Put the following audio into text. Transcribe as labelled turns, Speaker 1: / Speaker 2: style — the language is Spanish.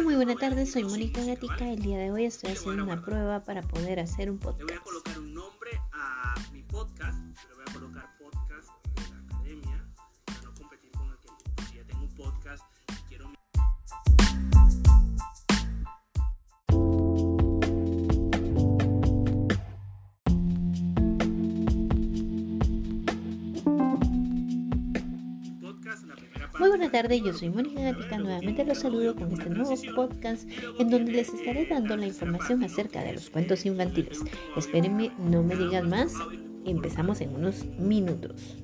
Speaker 1: buenas tardes, soy Mónica Gatica. El día de hoy estoy haciendo una prueba para poder hacer un podcast. Muy buenas tardes, yo soy Mónica Gatica. Nuevamente los saludo con este nuevo podcast en donde les estaré dando la información acerca de los cuentos infantiles. Espérenme, no me digan más. Empezamos en unos minutos.